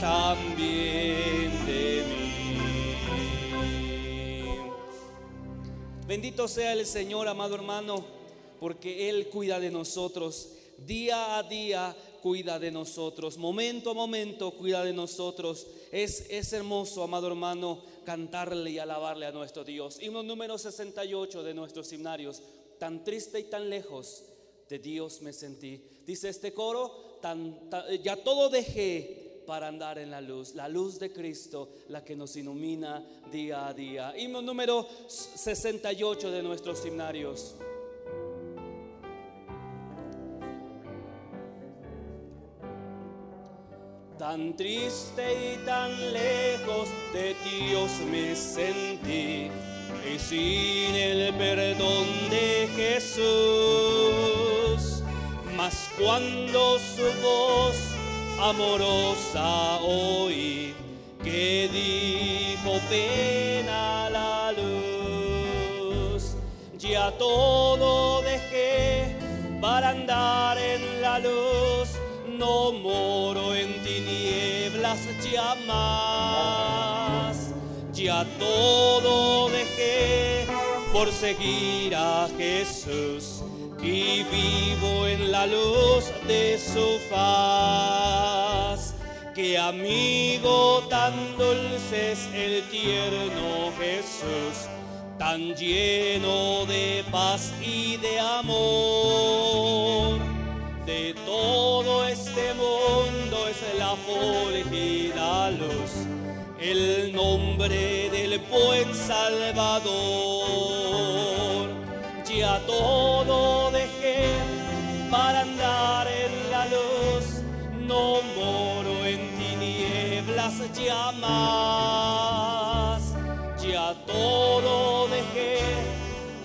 también de mí. Bendito sea el Señor, amado hermano, porque Él cuida de nosotros. Día a día cuida de nosotros. Momento a momento cuida de nosotros. Es, es hermoso, amado hermano, cantarle y alabarle a nuestro Dios. Himno número 68 de nuestros himnarios. Tan triste y tan lejos de Dios me sentí. Dice este coro, ya todo dejé para andar en la luz, la luz de Cristo, la que nos ilumina día a día. Himno número 68 de nuestros himnarios. Tan triste y tan lejos de Dios me sentí y sin el perdón de Jesús. Cuando su voz amorosa oí que dijo ven a la luz, ya todo dejé para andar en la luz, no moro en tinieblas ya más. Ya todo dejé por seguir a Jesús y vivo en la luz de su faz. Qué amigo tan dulce es el tierno Jesús, tan lleno de paz y de amor. De todo este mundo es la fulgida luz, el nombre del buen Salvador. Ya todo ya más. Ya todo dejé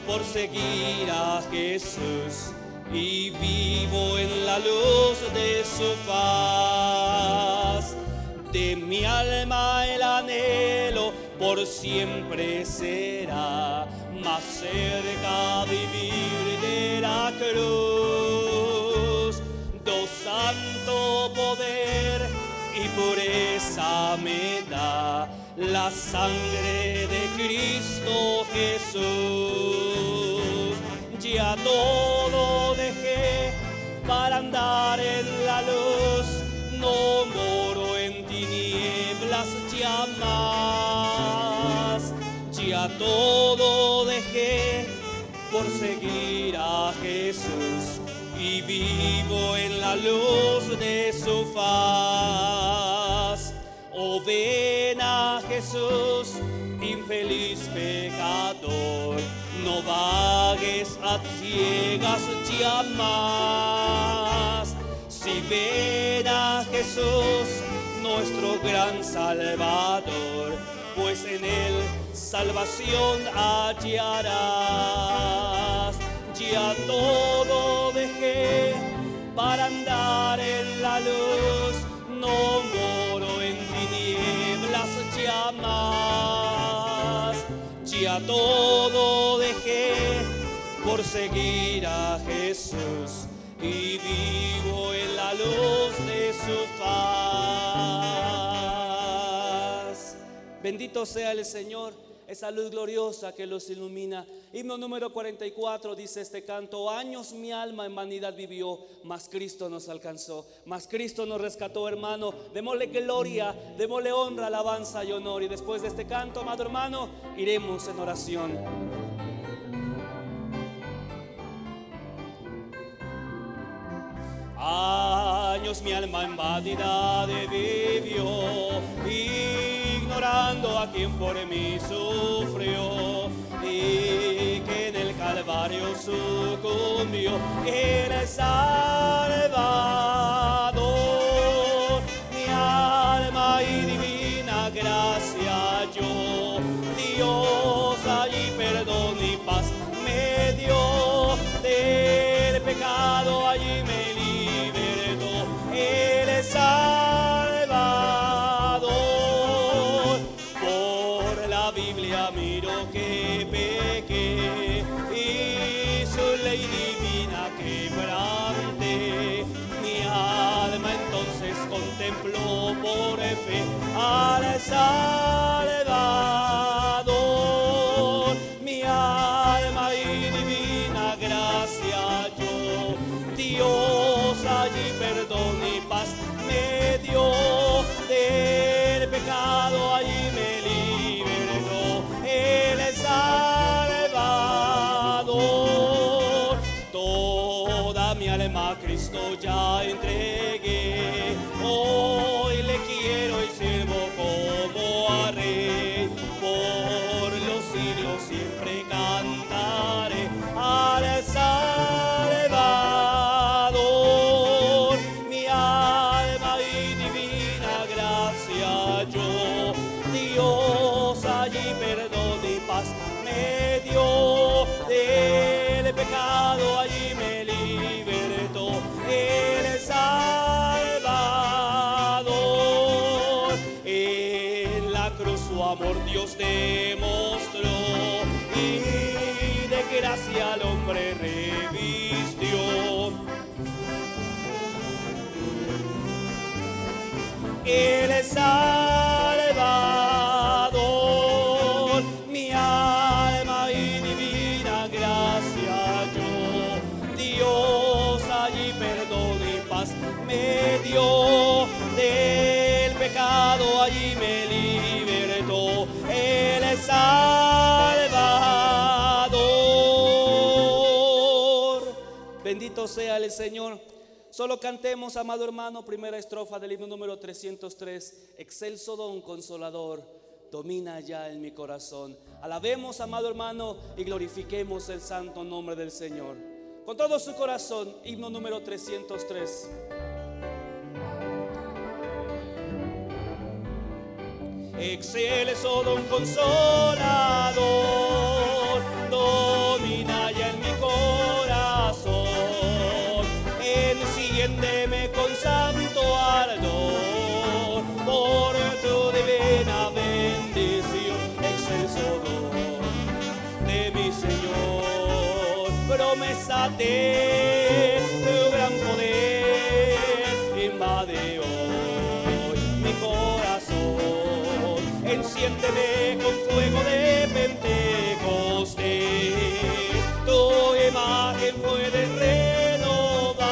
por seguir a Jesús y vivo en la luz de su faz. De mi alma el anhelo por siempre será más cerca vivir de la cruz. Do santo poder pureza me da la sangre de Cristo Jesús. Ya todo dejé para andar en la luz, no moro en tinieblas ya más. Ya todo dejé por seguir a Jesús y vivo en la luz de su faz. Oh, ven a Jesús, infeliz pecador, no vagues a ciegas ya. Si ven a Jesús, nuestro gran Salvador, pues en él salvación hallarás. Ya todo para andar en la luz, no moro en tinieblas ya más. Ya todo dejé por seguir a Jesús y vivo en la luz de su paz. Bendito sea el Señor, esa luz gloriosa que los ilumina. Himno número 44 dice este canto, años mi alma en vanidad vivió, mas Cristo nos alcanzó, mas Cristo nos rescató, hermano. Démosle gloria, démosle honra, alabanza y honor. Y después de este canto, amado hermano, iremos en oración. Años mi alma en vanidad vivió, a quien por mí sufrió y que en el Calvario sucumbió. Eres Salvador, Salvador. Mi alma y divina gracia yo, Dios allí perdón y paz me dio del pecado allí me liberó. Él es Salvador. Toda mi alma Cristo ya entregué. Demostró y de gracia al hombre revistió. Él es Él es Salvador. Bendito sea el Señor. Solo cantemos, amado hermano, primera estrofa del himno número 303. Excelso don consolador, domina ya en mi corazón. Alabemos, amado hermano, y glorifiquemos el santo nombre del Señor. Con todo su corazón, himno número 303. Excelso don consolador, domina ya en mi corazón. Enciéndeme con santo ardor, por tu divina bendición, excelso don de mi Señor. Promesa de Enciéndeme con fuego de Pentecostés. Tu imagen puede renovar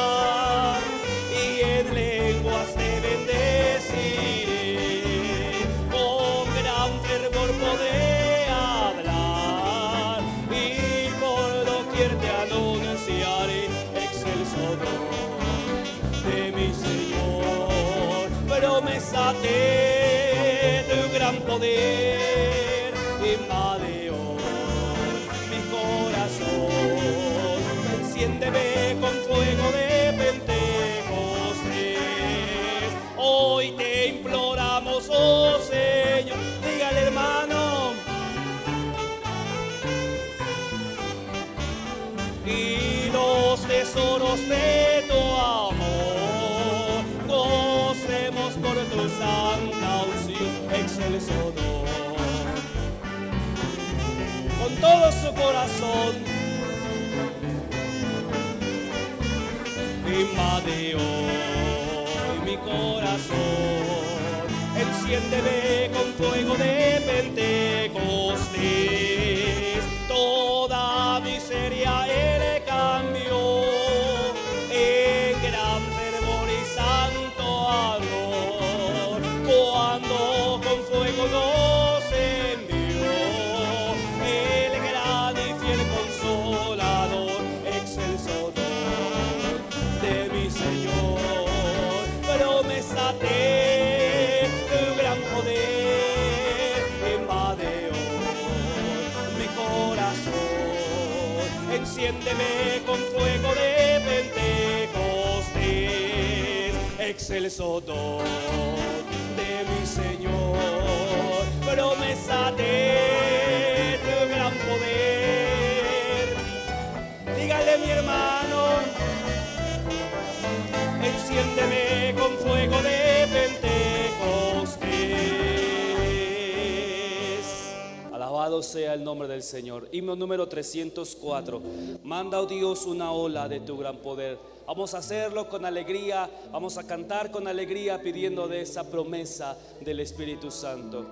y en lenguas te bendeciré. Con gran fervor podré hablar y por doquier te Enciéndeme con fuego de Pentecostés. Hoy te imploramos, oh Señor, dígale hermano. y los tesoros de tu amor. Gocemos por tu santa unción, excelso don. Con todo su corazón, invade hoy mi corazón. Enciéndeme con fuego de Pentecostés. Don de mi Señor. Promesa de tu gran poder. Dígale mi hermano, enciéndeme con fuego de Pentecostés. Alabado sea el nombre del Señor. Himno número 304. Manda, oh Dios, una ola de tu gran poder Vamos a hacerlo con alegría, vamos a cantar con alegría pidiendo de esa promesa del Espíritu Santo.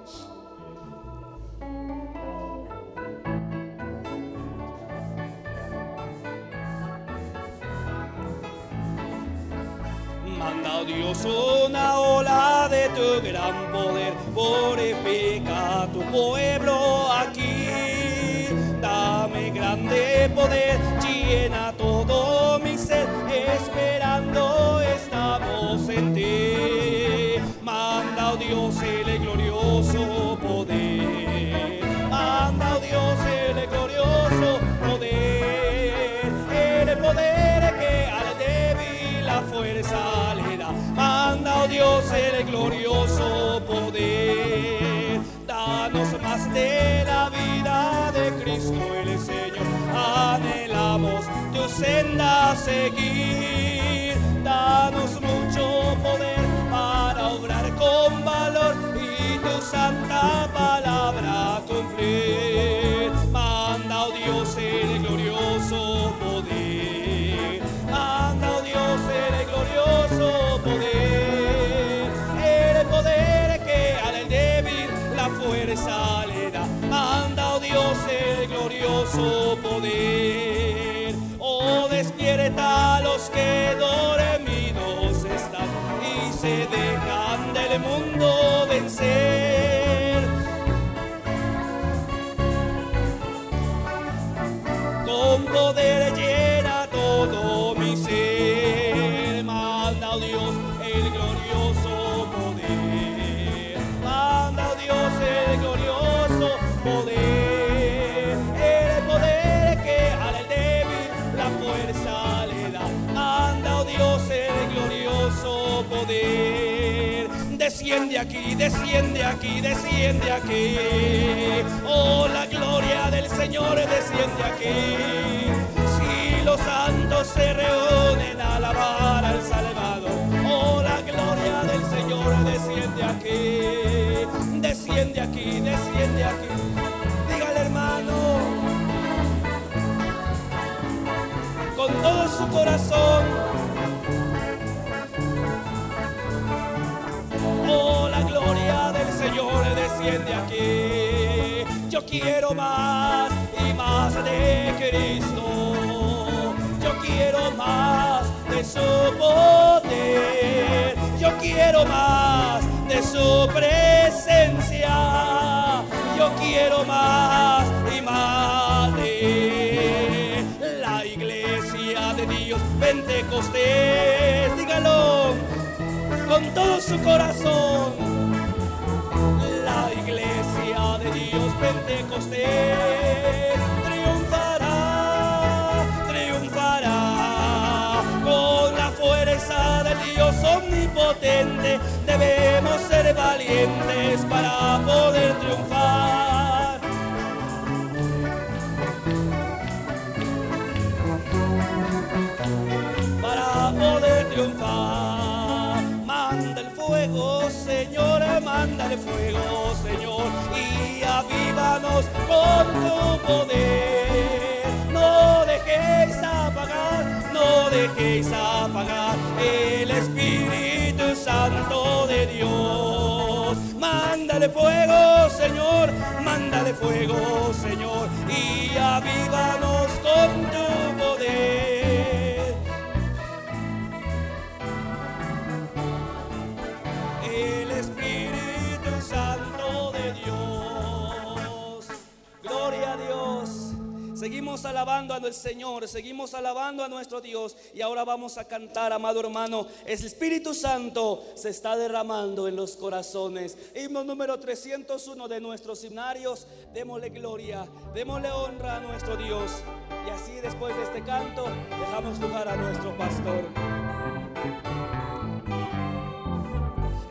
Manda oh Dios una ola de tu gran poder, purifica tu pueblo aquí. Dame grande poder, de la vida de Cristo el Señor. Anhelamos tu senda seguir. Danos mucho poder para obrar con valor y tu santa palabra cumplir. Glorioso poder. Oh, despierta a los que dormidos están y se dejan del mundo vencer. Aquí, desciende aquí, desciende aquí. Oh, la gloria del Señor desciende aquí. Si los santos se reúnen a alabar al Salvador, oh, la gloria del Señor desciende aquí. Desciende aquí, desciende aquí. Dígale, hermano, con todo su corazón. Señor desciende aquí. Yo quiero más y más de Cristo. Yo quiero más de su poder. Yo quiero más de su presencia. Yo quiero más y más de la iglesia de Dios Pentecostés. Dígalo con todo su corazón. Dios Pentecostés triunfará, triunfará con la fuerza del Dios omnipotente. Debemos ser valientes para poder triunfar. Para poder triunfar. Fuego, Señor, y avívanos con tu poder. No dejéis apagar, no dejéis apagar el Espíritu Santo de Dios. Mándale fuego, Señor, mándale fuego, Señor, y avívanos con tu Seguimos alabando a nuestro Señor, seguimos alabando a nuestro Dios y ahora vamos a cantar, amado hermano, el Espíritu Santo se está derramando en los corazones. Himno número 301 de nuestros himnarios, démosle gloria, démosle honra a nuestro Dios. Y así después de este canto dejamos lugar a nuestro pastor.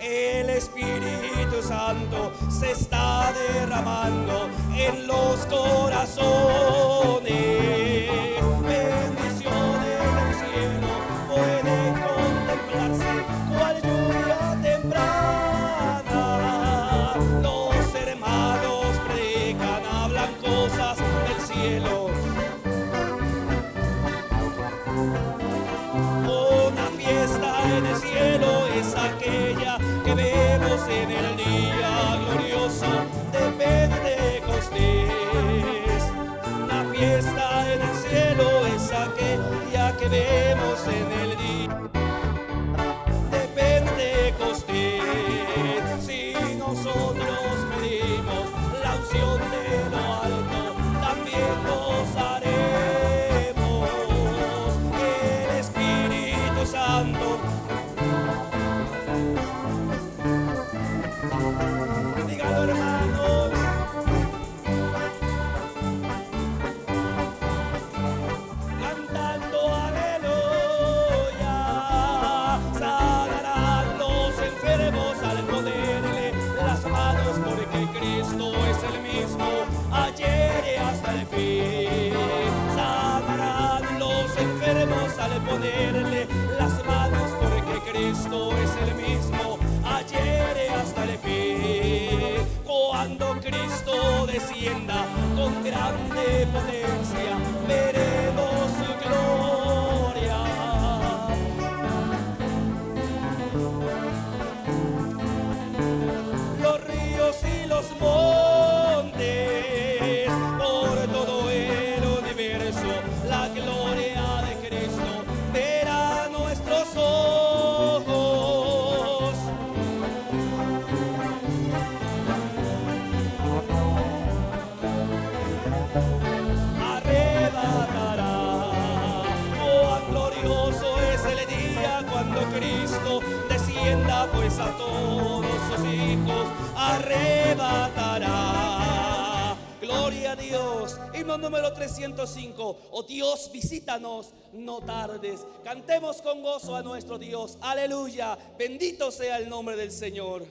El Espíritu Santo se está derramando en los corazones. al ponerle las manos, porque Cristo es el mismo ayer y hasta el fin. Cuando Cristo descienda con grande potencia, Salmo número 305. Oh Dios, visítanos, no tardes. Cantemos con gozo a nuestro Dios. Aleluya. Bendito sea el nombre del Señor.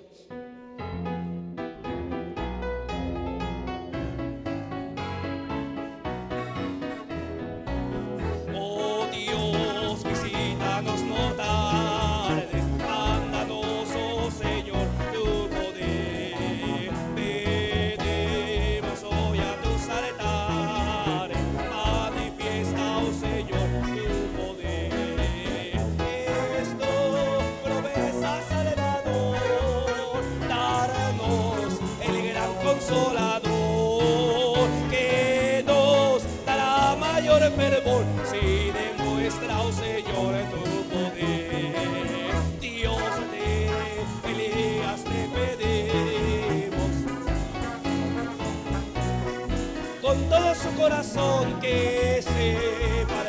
corazón que se va.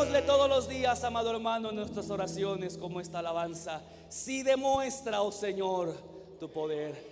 Todos los días, amado hermano, en nuestras oraciones como esta alabanza. Si demuestra, oh Señor, tu poder.